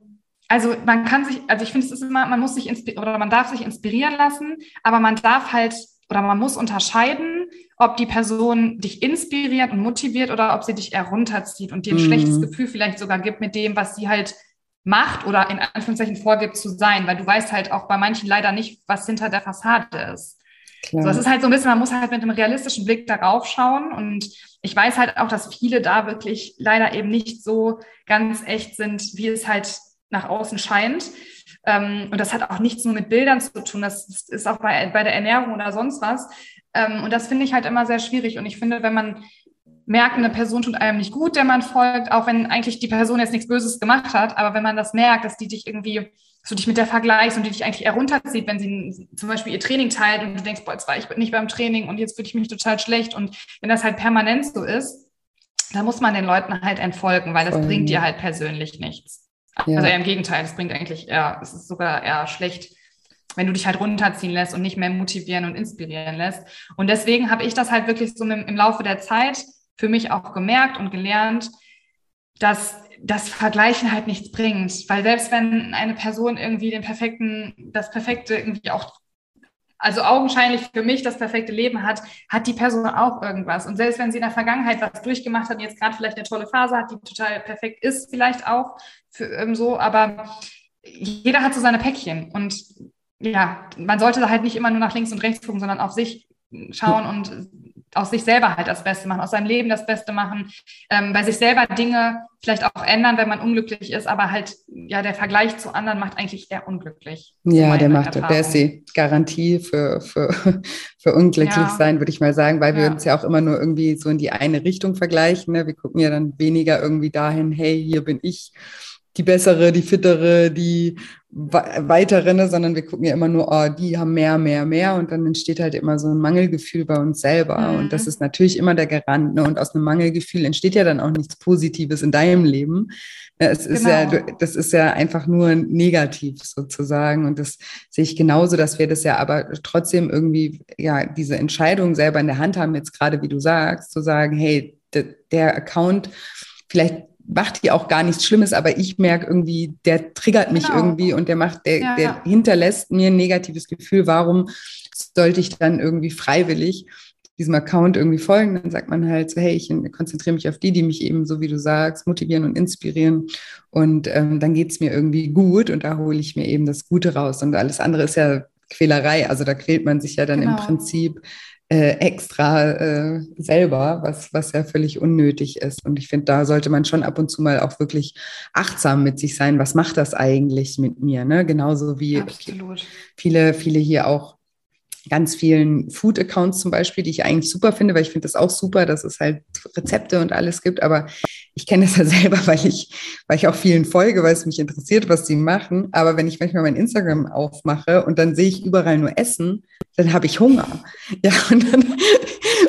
also man kann sich, also ich finde, es ist immer, man muss sich oder man darf sich inspirieren lassen, aber man darf halt oder man muss unterscheiden, ob die Person dich inspiriert und motiviert oder ob sie dich eher runterzieht und dir ein mhm. schlechtes Gefühl vielleicht sogar gibt mit dem, was sie halt macht oder in Anführungszeichen vorgibt zu sein, weil du weißt halt auch bei manchen leider nicht, was hinter der Fassade ist. Klar. So, es ist halt so ein bisschen, man muss halt mit einem realistischen Blick darauf schauen und ich weiß halt auch, dass viele da wirklich leider eben nicht so ganz echt sind, wie es halt nach außen scheint. Ähm, und das hat auch nichts nur mit Bildern zu tun. Das ist auch bei, bei der Ernährung oder sonst was. Ähm, und das finde ich halt immer sehr schwierig. Und ich finde, wenn man merkt, eine Person tut einem nicht gut, der man folgt, auch wenn eigentlich die Person jetzt nichts Böses gemacht hat, aber wenn man das merkt, dass die dich irgendwie, dass du dich mit der vergleichst und die dich eigentlich eher runterzieht, wenn sie zum Beispiel ihr Training teilt und du denkst, boah, jetzt war ich nicht beim Training und jetzt fühle ich mich total schlecht. Und wenn das halt permanent so ist, dann muss man den Leuten halt entfolgen, weil das Voll. bringt dir halt persönlich nichts. Ja. Also eher im Gegenteil, es bringt eigentlich eher, es ist sogar eher schlecht. wenn du dich halt runterziehen lässt und nicht mehr motivieren und inspirieren lässt. Und deswegen habe ich das halt wirklich so im, im Laufe der Zeit für mich auch gemerkt und gelernt, dass das Vergleichen halt nichts bringt. Weil selbst wenn eine Person irgendwie den perfekten, das perfekte irgendwie auch also augenscheinlich für mich das perfekte Leben hat, hat die Person auch irgendwas. Und selbst wenn sie in der Vergangenheit was durchgemacht hat und jetzt gerade vielleicht eine tolle Phase hat, die total perfekt ist, vielleicht auch für ähm, so, aber jeder hat so seine Päckchen. Und ja, man sollte halt nicht immer nur nach links und rechts gucken, sondern auf sich schauen und aus sich selber halt das Beste machen, aus seinem Leben das Beste machen, ähm, bei sich selber Dinge vielleicht auch ändern, wenn man unglücklich ist, aber halt, ja, der Vergleich zu anderen macht eigentlich eher unglücklich. Ja, der macht, Erfahrung. der ist die Garantie für, für, [LAUGHS] für unglücklich ja. sein, würde ich mal sagen, weil wir ja. uns ja auch immer nur irgendwie so in die eine Richtung vergleichen. Ne? Wir gucken ja dann weniger irgendwie dahin, hey, hier bin ich die bessere, die fittere, die weitere, ne? sondern wir gucken ja immer nur, oh, die haben mehr, mehr, mehr und dann entsteht halt immer so ein Mangelgefühl bei uns selber mhm. und das ist natürlich immer der Garant ne? und aus einem Mangelgefühl entsteht ja dann auch nichts Positives in deinem Leben. Es ist genau. ja, das ist ja einfach nur negativ sozusagen und das sehe ich genauso, dass wir das ja aber trotzdem irgendwie, ja, diese Entscheidung selber in der Hand haben, jetzt gerade wie du sagst, zu sagen, hey, der Account, vielleicht macht hier auch gar nichts Schlimmes, aber ich merke irgendwie, der triggert mich genau. irgendwie und der macht, der, ja, der hinterlässt mir ein negatives Gefühl. Warum sollte ich dann irgendwie freiwillig diesem Account irgendwie folgen? Dann sagt man halt so, hey, ich konzentriere mich auf die, die mich eben, so wie du sagst, motivieren und inspirieren. Und ähm, dann geht's mir irgendwie gut und da hole ich mir eben das Gute raus. Und alles andere ist ja Quälerei. Also da quält man sich ja dann genau. im Prinzip äh, extra äh, selber, was, was ja völlig unnötig ist. Und ich finde, da sollte man schon ab und zu mal auch wirklich achtsam mit sich sein. Was macht das eigentlich mit mir? Ne? Genauso wie Absolut. viele, viele hier auch ganz vielen Food-Accounts zum Beispiel, die ich eigentlich super finde, weil ich finde das auch super, dass es halt Rezepte und alles gibt. Aber ich kenne das ja [LAUGHS] selber, weil ich, weil ich auch vielen folge, weil es mich interessiert, was sie machen. Aber wenn ich manchmal mein Instagram aufmache und dann sehe ich überall nur Essen, dann habe ich Hunger. [LAUGHS] Ja, und dann,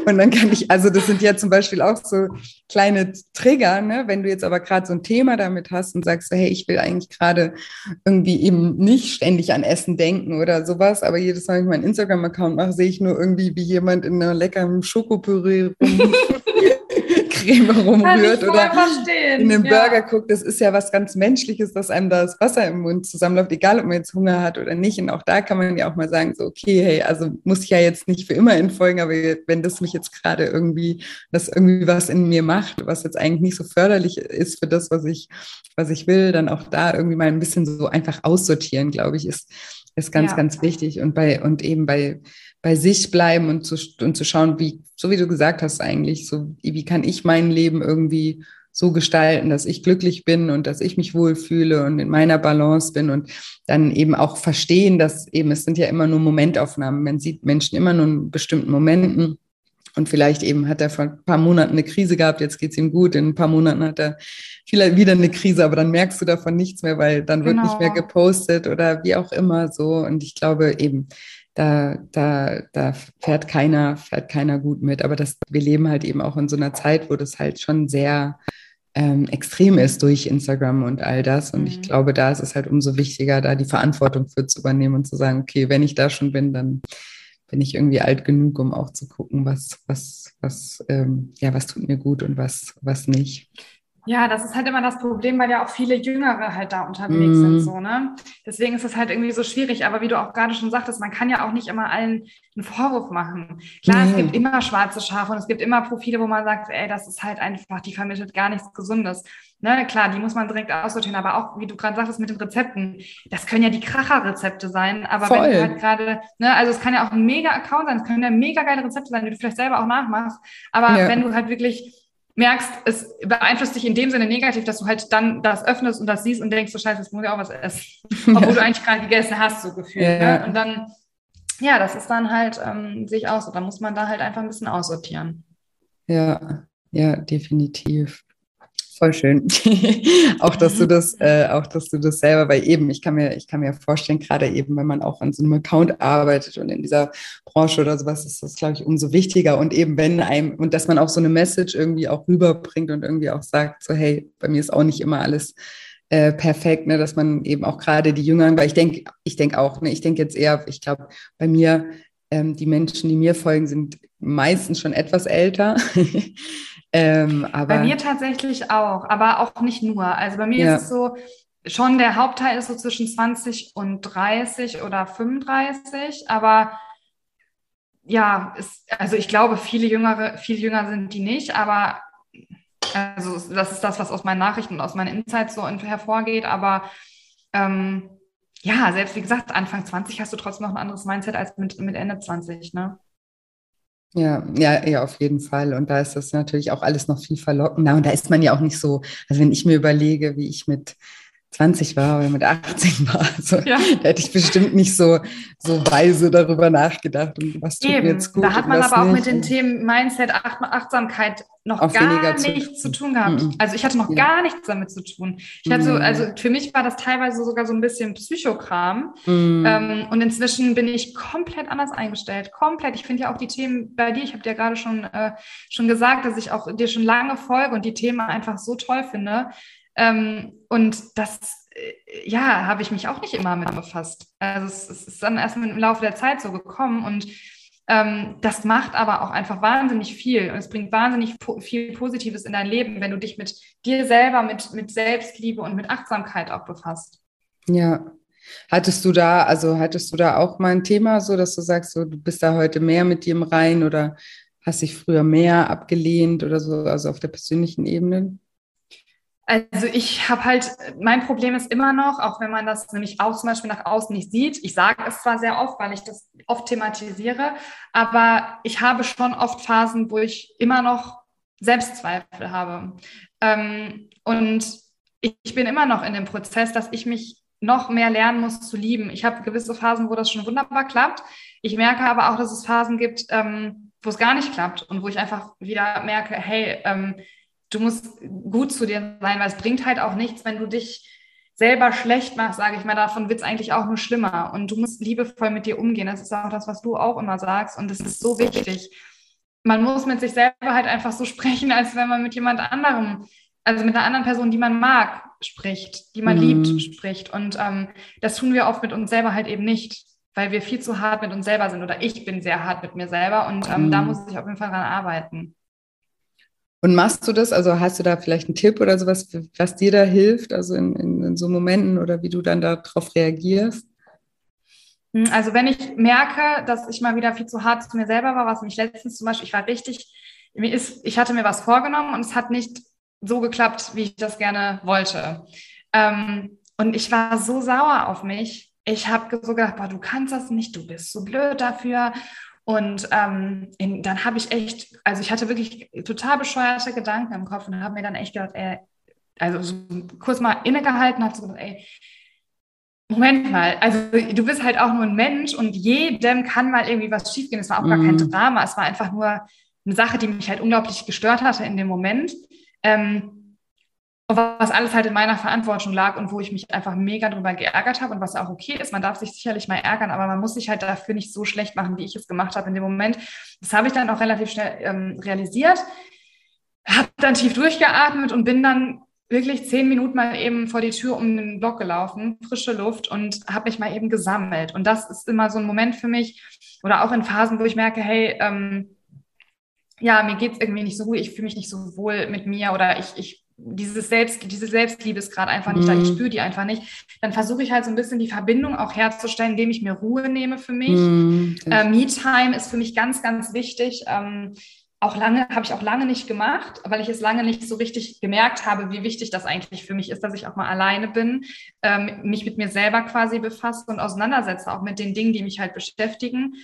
und dann kann ich, also das sind ja zum Beispiel auch so kleine Trigger, ne? wenn du jetzt aber gerade so ein Thema damit hast und sagst, hey, ich will eigentlich gerade irgendwie eben nicht ständig an Essen denken oder sowas, aber jedes Mal, wenn ich meinen Instagram-Account mache, sehe ich nur irgendwie, wie jemand in einer leckeren Schokopüree [LAUGHS] rum Creme rumrührt oder verstehen. in den Burger ja. guckt. Das ist ja was ganz Menschliches, dass einem das Wasser im Mund zusammenläuft, egal ob man jetzt Hunger hat oder nicht. Und auch da kann man ja auch mal sagen, so, okay, hey, also muss ich ja jetzt nicht für immer entfolgen, aber wenn das mich jetzt gerade irgendwie, das irgendwie was in mir macht, was jetzt eigentlich nicht so förderlich ist für das, was ich, was ich will, dann auch da irgendwie mal ein bisschen so einfach aussortieren, glaube ich, ist, ist ganz, ja. ganz wichtig. Und bei, und eben bei, bei sich bleiben und zu, und zu schauen, wie, so wie du gesagt hast eigentlich, so wie kann ich mein Leben irgendwie so gestalten, dass ich glücklich bin und dass ich mich wohlfühle und in meiner Balance bin und dann eben auch verstehen, dass eben es sind ja immer nur Momentaufnahmen. Man sieht Menschen immer nur in bestimmten Momenten. Und vielleicht eben hat er vor ein paar Monaten eine Krise gehabt, jetzt geht es ihm gut, in ein paar Monaten hat er vielleicht wieder eine Krise, aber dann merkst du davon nichts mehr, weil dann wird genau. nicht mehr genau. gepostet oder wie auch immer so. Und ich glaube eben, da, da, da fährt keiner, fährt keiner gut mit. Aber das, wir leben halt eben auch in so einer Zeit, wo das halt schon sehr ähm, extrem ist durch Instagram und all das. Und mhm. ich glaube, da ist es halt umso wichtiger, da die Verantwortung für zu übernehmen und zu sagen, okay, wenn ich da schon bin, dann bin ich irgendwie alt genug, um auch zu gucken, was, was, was, ähm, ja, was tut mir gut und was, was nicht. Ja, das ist halt immer das Problem, weil ja auch viele Jüngere halt da unterwegs mm. sind, mhm. so, ne? Deswegen ist es halt irgendwie so schwierig. Aber wie du auch gerade schon sagtest, man kann ja auch nicht immer allen einen Vorwurf machen. Klar, nee. es gibt immer schwarze Schafe und es gibt immer Profile, wo man sagt, ey, das ist halt einfach, die vermittelt gar nichts Gesundes. Ne, klar, die muss man direkt aussortieren, aber auch, wie du gerade sagtest, mit den Rezepten, das können ja die Kracher-Rezepte sein, aber Voll. wenn du halt gerade, ne, also es kann ja auch ein mega Account sein, es können ja mega geile Rezepte sein, die du vielleicht selber auch nachmachst, aber ja. wenn du halt wirklich merkst, es beeinflusst dich in dem Sinne negativ, dass du halt dann das öffnest und das siehst und denkst, so scheiße, jetzt muss ich auch was essen. [LAUGHS] Obwohl du eigentlich gerade gegessen hast, so gefühlt. Ja. Ne? Und dann, ja, das ist dann halt, ähm, sehe ich aus. Und dann muss man da halt einfach ein bisschen aussortieren. Ja, ja, definitiv. Voll schön. [LAUGHS] auch, dass du das, [LAUGHS] äh, auch, dass du das selber, weil eben, ich kann mir, ich kann mir vorstellen, gerade eben, wenn man auch an so einem Account arbeitet und in dieser Branche oder sowas, ist das, glaube ich, umso wichtiger. Und eben, wenn einem, und dass man auch so eine Message irgendwie auch rüberbringt und irgendwie auch sagt, so, hey, bei mir ist auch nicht immer alles äh, perfekt, ne, dass man eben auch gerade die Jüngeren, weil ich denke, ich denke auch, ne, ich denke jetzt eher, ich glaube, bei mir, ähm, die Menschen, die mir folgen, sind meistens schon etwas älter. [LAUGHS] ähm, aber, bei mir tatsächlich auch, aber auch nicht nur. Also bei mir ja. ist es so, schon der Hauptteil ist so zwischen 20 und 30 oder 35, aber ja, ist, also ich glaube, viele Jüngere, viel jünger sind die nicht, aber also das ist das, was aus meinen Nachrichten und aus meinen Insights so hervorgeht. Aber ähm, ja, selbst wie gesagt, Anfang 20 hast du trotzdem noch ein anderes Mindset als mit, mit Ende 20, ne? Ja, ja, ja, auf jeden Fall. Und da ist das natürlich auch alles noch viel verlockender. Und da ist man ja auch nicht so, also wenn ich mir überlege, wie ich mit 20 war oder mit 18 war. Also, ja. Da hätte ich bestimmt nicht so, so weise darüber nachgedacht und was tut Eben. mir jetzt gut. Da hat man aber auch mit den Themen Mindset, Ach Achtsamkeit noch auch gar nichts zu, tun gehabt. Mm -mm. Also ich hatte noch ja. gar nichts damit zu tun. Ich hatte so, mm. also für mich war das teilweise sogar so ein bisschen Psychokram. Mm. Ähm, und inzwischen bin ich komplett anders eingestellt. Komplett. Ich finde ja auch die Themen bei dir, ich habe dir gerade schon, äh, schon gesagt, dass ich auch dir schon lange folge und die Themen einfach so toll finde. Ähm, und das, äh, ja, habe ich mich auch nicht immer mit befasst. Also es, es, ist dann erst im Laufe der Zeit so gekommen und ähm, das macht aber auch einfach wahnsinnig viel und es bringt wahnsinnig viel Positives in dein Leben, wenn du dich mit dir selber, mit, mit Selbstliebe und mit Achtsamkeit auch befasst. Ja. Hattest du da, also hattest du da auch mal ein Thema, so dass du sagst, so, du bist da heute mehr mit dir im Rein oder hast dich früher mehr abgelehnt oder so, also auf der persönlichen Ebene? Also ich habe halt, mein Problem ist immer noch, auch wenn man das nämlich auch zum Beispiel nach außen nicht sieht, ich sage es zwar sehr oft, weil ich das oft thematisiere, aber ich habe schon oft Phasen, wo ich immer noch Selbstzweifel habe. Ähm, und ich, bin immer noch in dem Prozess, dass ich mich noch mehr lernen muss zu lieben. Ich habe gewisse Phasen, wo das schon wunderbar klappt. Ich merke aber auch, dass es Phasen gibt, ähm, wo es gar nicht klappt und wo ich einfach wieder merke, hey, ähm, du musst gut zu dir sein, weil es bringt halt auch nichts, wenn du dich selber schlecht machst, sage ich mal, davon wird es eigentlich auch nur schlimmer. Und du musst liebevoll mit dir umgehen. Das ist auch das, was du auch immer sagst. Und das ist so wichtig. Man muss mit sich selber halt einfach so [LAUGHS] sprechen, als wenn man mit jemand anderem, also mit einer anderen Person, die man mag, spricht, die man mhm. liebt, spricht. Und ähm, das tun wir oft mit uns selber halt eben nicht, weil wir viel zu hart mit uns selber sind. Oder ich bin sehr hart mit mir selber. Und ähm, mhm. da muss ich auf jeden Fall dran arbeiten. Und machst du das? Also hast du da vielleicht einen Tipp oder sowas, was dir da hilft, also in, in, in so Momenten oder wie du dann darauf reagierst? Hm, also wenn ich merke, dass ich mal wieder viel zu hart zu mir selber war, was mich letztens zum Beispiel, ich war richtig, ich hatte mir was vorgenommen und es hat nicht so geklappt, wie ich das gerne wollte. Ähm, und ich war so sauer auf mich. Ich habe so gedacht, boah, du kannst das nicht, du bist so blöd dafür. Und ähm, in, dann habe ich echt, also ich hatte wirklich total bescheuerte Gedanken im Kopf und habe mir dann echt gedacht, ey, also so kurz mal innegehalten, habe so gedacht, ey, Moment mal, also du bist halt auch nur ein Mensch und jedem kann mal irgendwie was schiefgehen. Es war auch mm. gar kein mhm. Drama, es war einfach nur eine Sache, die mich halt unglaublich gestört hatte in dem Moment. Ähm, was alles halt in meiner Verantwortung lag und wo ich mich einfach mega drüber geärgert habe und was auch okay ist. Man darf sich sicherlich mal ärgern, aber man muss sich halt dafür nicht so schlecht machen, wie ich es gemacht habe in dem Moment. Das habe ich dann auch relativ schnell ähm, realisiert, habe dann tief durchgeatmet und bin dann wirklich zehn Minuten mal eben vor die Tür um den Block gelaufen, frische Luft und habe mich mal eben gesammelt. Und das ist immer so ein Moment für mich oder auch in Phasen, wo ich merke, hey, ähm, ja, mir geht es irgendwie nicht so gut, ich fühle mich nicht so wohl mit mir oder ich, ich dieses Selbst, diese Selbstliebe ist gerade einfach nicht mm. da, ich mhm. spüre die einfach nicht, dann versuche ich halt so ein bisschen die Verbindung auch herzustellen, indem ich mir Ruhe nehme für mich. Mm, äh, Me-Time ist für mich ganz, ganz wichtig. Ähm, auch lange, habe ich auch lange nicht gemacht, weil ich es lange nicht so richtig gemerkt habe, wie wichtig das eigentlich für mich ist, dass ich auch mal alleine bin, ähm, mich mit mir selber quasi befasse und auseinandersetze, auch mit den Dingen, die mich halt beschäftigen.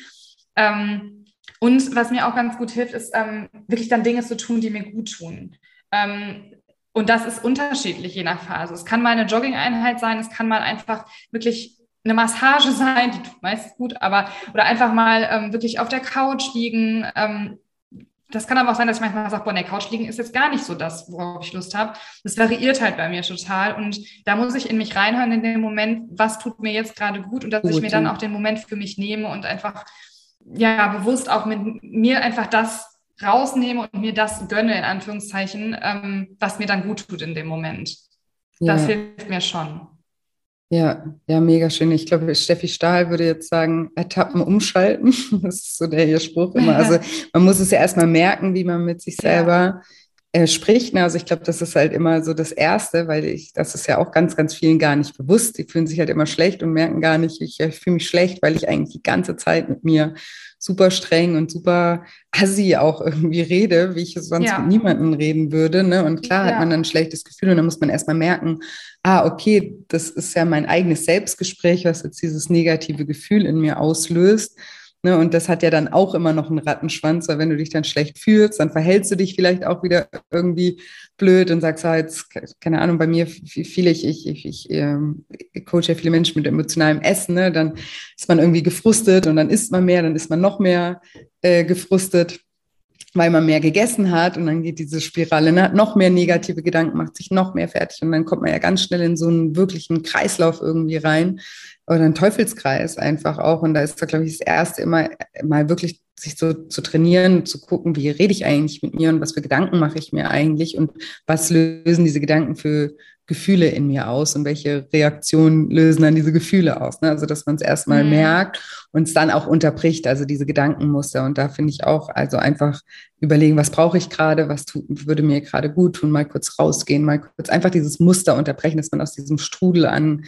Ähm, und was mir auch ganz gut hilft, ist ähm, wirklich dann Dinge zu tun, die mir gut tun. Ähm, und das ist unterschiedlich je nach Phase. Es kann mal eine Jogging-Einheit sein, es kann mal einfach wirklich eine Massage [LAUGHS] sein, die tut meistens gut, aber oder einfach mal ähm, wirklich auf der Couch liegen. Ähm, das kann aber auch sein, dass ich manchmal sage, boah, der Couch liegen ist jetzt gar nicht so das, worauf ich Lust habe. Das variiert halt bei mir total. Und da muss ich in mich reinhören in dem Moment, was tut mir jetzt gerade gut und dass gut, ich mir dann auch den Moment für mich nehme und einfach ja bewusst auch mit mir einfach das rausnehme und mir das gönne, in Anführungszeichen, ähm, was mir dann gut tut in dem Moment. Das ja. hilft mir schon. Ja, ja, mega schön. Ich glaube, Steffi Stahl würde jetzt sagen, Etappen umschalten. [LAUGHS] Das ist so der ihr Spruch immer. [LAUGHS] Also man muss es ja erstmal merken, wie man mit sich selber ja äh, spricht. Ne? Also ich glaube, das ist halt immer so das Erste, weil ich, das ist ja auch ganz, ganz vielen gar nicht bewusst. Die fühlen sich halt immer schlecht und merken gar nicht, ich, ich fühle mich schlecht, weil ich eigentlich die ganze Zeit mit mir super streng und super assi auch irgendwie rede, wie ich sonst ja. mit niemandem reden würde. Ne? Und klar ja. hat man dann ein schlechtes Gefühl und dann muss man erstmal merken, ah, okay, das ist ja mein eigenes Selbstgespräch, was jetzt dieses negative Gefühl in mir auslöst. Ne, und das hat ja dann auch immer noch einen Rattenschwanz, weil wenn du dich dann schlecht fühlst, dann verhältst du dich vielleicht auch wieder irgendwie blöd und sagst, ah, jetzt, keine Ahnung, bei mir viele, ich, ich, ich, ich ähm, coache ja viele Menschen mit emotionalem Essen, ne, dann ist man irgendwie gefrustet und dann isst man mehr, dann ist man noch mehr äh, gefrustet weil man mehr gegessen hat und dann geht diese Spirale, ne, noch mehr negative Gedanken, macht sich noch mehr fertig und dann kommt man ja ganz schnell in so einen wirklichen Kreislauf irgendwie rein oder einen Teufelskreis einfach auch und da ist da glaube ich das erste immer mal wirklich sich so zu trainieren, zu gucken, wie rede ich eigentlich mit mir und was für Gedanken mache ich mir eigentlich und was lösen diese Gedanken für Gefühle in mir aus und welche Reaktionen lösen dann diese Gefühle aus. Ne? Also, dass man es erstmal mhm. merkt und es dann auch unterbricht, also diese Gedankenmuster. Und da finde ich auch, also einfach überlegen, was brauche ich gerade, was tut, würde mir gerade gut tun, mal kurz rausgehen, mal kurz einfach dieses Muster unterbrechen, dass man aus diesem Strudel an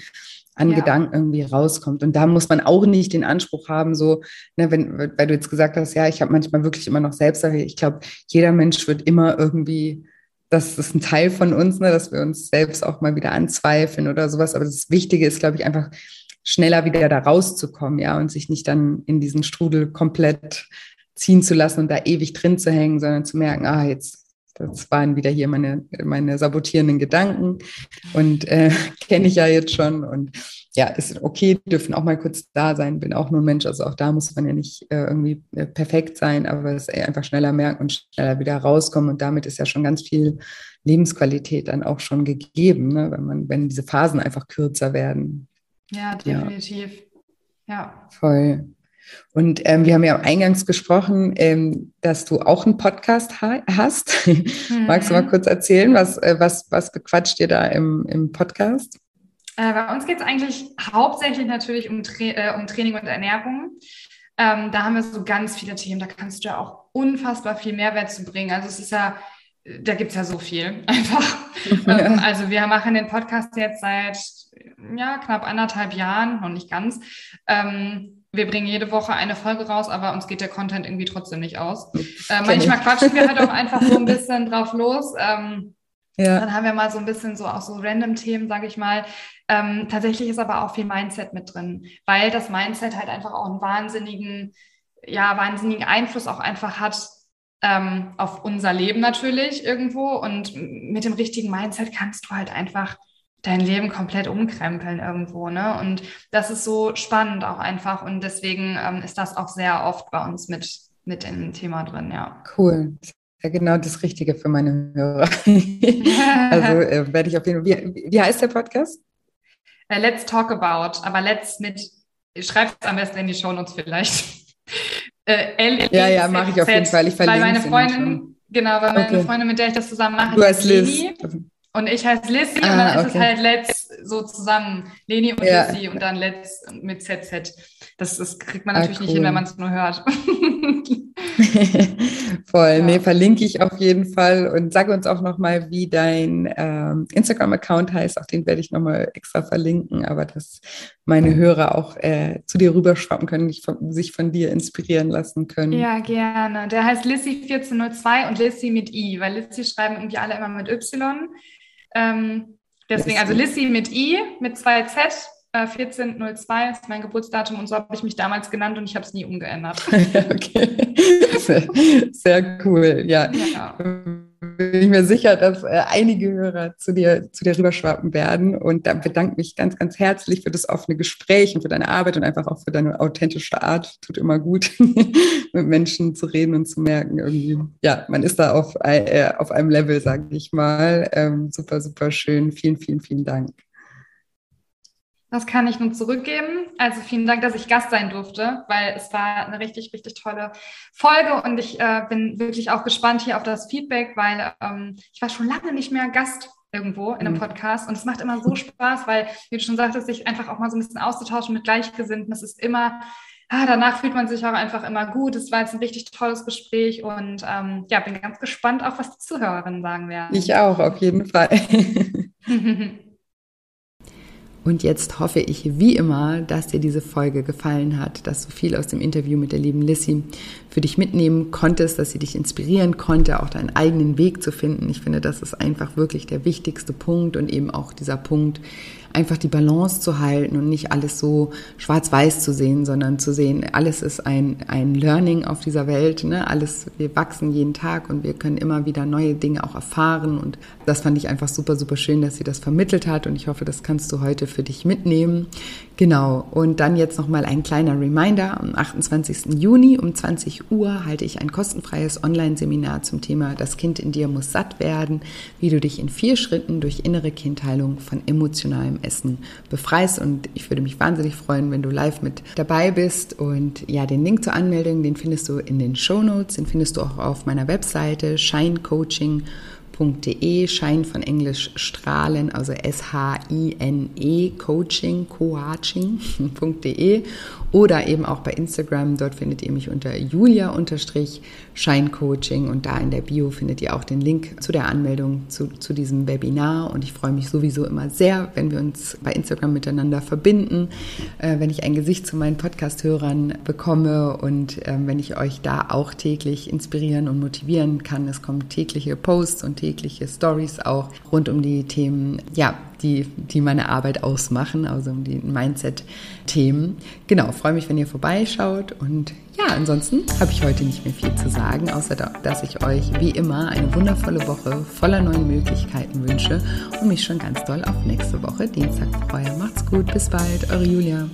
an ja. Gedanken irgendwie rauskommt. Und da muss man auch nicht den Anspruch haben, so, ne, wenn, weil du jetzt gesagt hast, ja, ich habe manchmal wirklich immer noch selbst, ich glaube, jeder Mensch wird immer irgendwie das ist ein Teil von uns, ne, dass wir uns selbst auch mal wieder anzweifeln oder sowas. Aber das Wichtige ist, glaube ich, einfach schneller wieder da rauszukommen, ja, und sich nicht dann in diesen Strudel komplett ziehen zu lassen und da ewig drin zu hängen, sondern zu merken, ah, jetzt das waren wieder hier meine, meine sabotierenden Gedanken und äh, [LAUGHS] kenne ich ja jetzt schon. Und ja, ist okay, dürfen auch mal kurz da sein, bin auch nur ein Mensch. Also auch da muss man ja nicht äh, irgendwie äh, perfekt sein, aber es einfach schneller merken und schneller wieder rauskommen. Und damit ist ja schon ganz viel Lebensqualität dann auch schon gegeben, ne? wenn man, wenn diese Phasen einfach kürzer werden. Ja, definitiv. Ja. Voll. Und ähm, wir haben ja eingangs gesprochen, ähm, dass du auch einen Podcast ha hast. Mhm. [LAUGHS] Magst du mal kurz erzählen, was, äh, was, was bequatscht ihr da im, im Podcast? Äh, bei uns geht es eigentlich hauptsächlich natürlich um, Tra äh, um Training und Ernährung. Ähm, da haben wir so ganz viele Themen, da kannst du ja auch unfassbar viel Mehrwert zu bringen. Also es ist ja, da gibt es ja so viel [LAUGHS] einfach. [LAUGHS] Ja. Ähm, also wir machen den Podcast jetzt seit ja, knapp anderthalb Jahren, noch nicht ganz. Ähm, wir bringen jede Woche eine Folge raus, aber uns geht der Content irgendwie trotzdem nicht aus. Äh, manchmal quatschen wir halt auch [LAUGHS] einfach so ein bisschen drauf los. Ähm, ja. Dann haben wir mal so ein bisschen so auch so random Themen, sage ich mal. Ähm, tatsächlich ist aber auch viel Mindset mit drin, weil das Mindset halt einfach auch einen wahnsinnigen, ja, wahnsinnigen Einfluss auch einfach hat ähm, auf unser Leben natürlich irgendwo. Und mit dem richtigen Mindset kannst du halt einfach dein Leben komplett umkrempeln irgendwo. Ne? Und das ist so spannend auch einfach. Und deswegen ähm, ist das auch sehr oft bei uns mit, mit dem Thema drin, ja. Cool. Ja, genau das Richtige für meine Hörer. [LAUGHS] also äh, werde ich auf jeden Fall. Wie, wie heißt der Podcast? Uh, let's talk about, aber let's mit, schreibt es am besten in die Shownotes vielleicht. [LAUGHS] äh, ja, ja, mache ich auf jeden Fall. Ich verlinke Weil meine Freundin, genau, weil meine. Freundin, mit der ich das zusammen mache, du Liz. Und ich heiße Lissy ah, und dann okay. ist es halt Let's so zusammen. Leni und ja. Lissy und dann Let's mit ZZ. Das, das kriegt man ah, natürlich ah, cool. nicht hin, wenn man es nur hört. [LAUGHS] Voll. Ja. Nee, verlinke ich auf jeden Fall. Und sage uns auch nochmal, wie dein ähm, Instagram-Account heißt. Auch den werde ich nochmal extra verlinken. Aber dass meine Hörer auch äh, zu dir rüberschwappen können, von, sich von dir inspirieren lassen können. Ja, gerne. Der heißt Lissy1402 und Lissy mit I, weil Lissy schreiben irgendwie alle immer mit Y. Ähm, deswegen, also Lissy mit I, mit zwei Z, äh, 1402 ist mein Geburtsdatum und so habe ich mich damals genannt und ich habe es nie umgeändert. [LAUGHS] okay, [LAUGHS] sehr, sehr cool. Ja. ja. Bin ich mir sicher, dass äh, einige Hörer zu dir, zu dir rüberschwappen werden. Und da bedanke mich ganz, ganz herzlich für das offene Gespräch und für deine Arbeit und einfach auch für deine authentische Art. Tut immer gut, [LAUGHS] mit Menschen zu reden und zu merken, irgendwie, ja, man ist da auf, äh, auf einem Level, sage ich mal. Ähm, super, super schön. Vielen, vielen, vielen Dank. Das kann ich nun zurückgeben. Also vielen Dank, dass ich Gast sein durfte, weil es war eine richtig, richtig tolle Folge und ich äh, bin wirklich auch gespannt hier auf das Feedback, weil ähm, ich war schon lange nicht mehr Gast irgendwo in einem mhm. Podcast. Und es macht immer so Spaß, weil, wie du schon sagtest, sich einfach auch mal so ein bisschen auszutauschen mit Gleichgesinnten. Das ist immer, ah, danach fühlt man sich auch einfach immer gut. Es war jetzt ein richtig tolles Gespräch und ähm, ja, bin ganz gespannt auch, was die Zuhörerinnen sagen werden. Ich auch, auf jeden Fall. [LAUGHS] Und jetzt hoffe ich wie immer, dass dir diese Folge gefallen hat, dass du viel aus dem Interview mit der lieben Lissy für dich mitnehmen konntest, dass sie dich inspirieren konnte, auch deinen eigenen Weg zu finden. Ich finde, das ist einfach wirklich der wichtigste Punkt und eben auch dieser Punkt, einfach die Balance zu halten und nicht alles so schwarz-weiß zu sehen, sondern zu sehen, alles ist ein, ein Learning auf dieser Welt. Ne? Alles, wir wachsen jeden Tag und wir können immer wieder neue Dinge auch erfahren. Und das fand ich einfach super, super schön, dass sie das vermittelt hat. Und ich hoffe, das kannst du heute für dich mitnehmen. Genau. Und dann jetzt nochmal ein kleiner Reminder. Am 28. Juni um 20 Uhr halte ich ein kostenfreies Online-Seminar zum Thema Das Kind in dir muss satt werden, wie du dich in vier Schritten durch innere Kindheilung von emotionalem Essen befreist. Und ich würde mich wahnsinnig freuen, wenn du live mit dabei bist. Und ja, den Link zur Anmeldung, den findest du in den Show Notes, den findest du auch auf meiner Webseite shinecoaching.com Schein.de, Schein von Englisch strahlen, also S-H-I-N-E, Coaching, Coaching.de [LAUGHS] oder eben auch bei Instagram. Dort findet ihr mich unter julia-scheincoaching und da in der Bio findet ihr auch den Link zu der Anmeldung zu, zu diesem Webinar. Und ich freue mich sowieso immer sehr, wenn wir uns bei Instagram miteinander verbinden, äh, wenn ich ein Gesicht zu meinen Podcast-Hörern bekomme und äh, wenn ich euch da auch täglich inspirieren und motivieren kann. Es kommen tägliche Posts und tägliche Stories auch rund um die Themen, ja, die, die meine Arbeit ausmachen, also um die Mindset-Themen. Genau, freue mich, wenn ihr vorbeischaut und ja, ansonsten habe ich heute nicht mehr viel zu sagen, außer dass ich euch wie immer eine wundervolle Woche voller neuen Möglichkeiten wünsche und mich schon ganz doll auf nächste Woche Dienstag freue. Macht's gut, bis bald, eure Julia.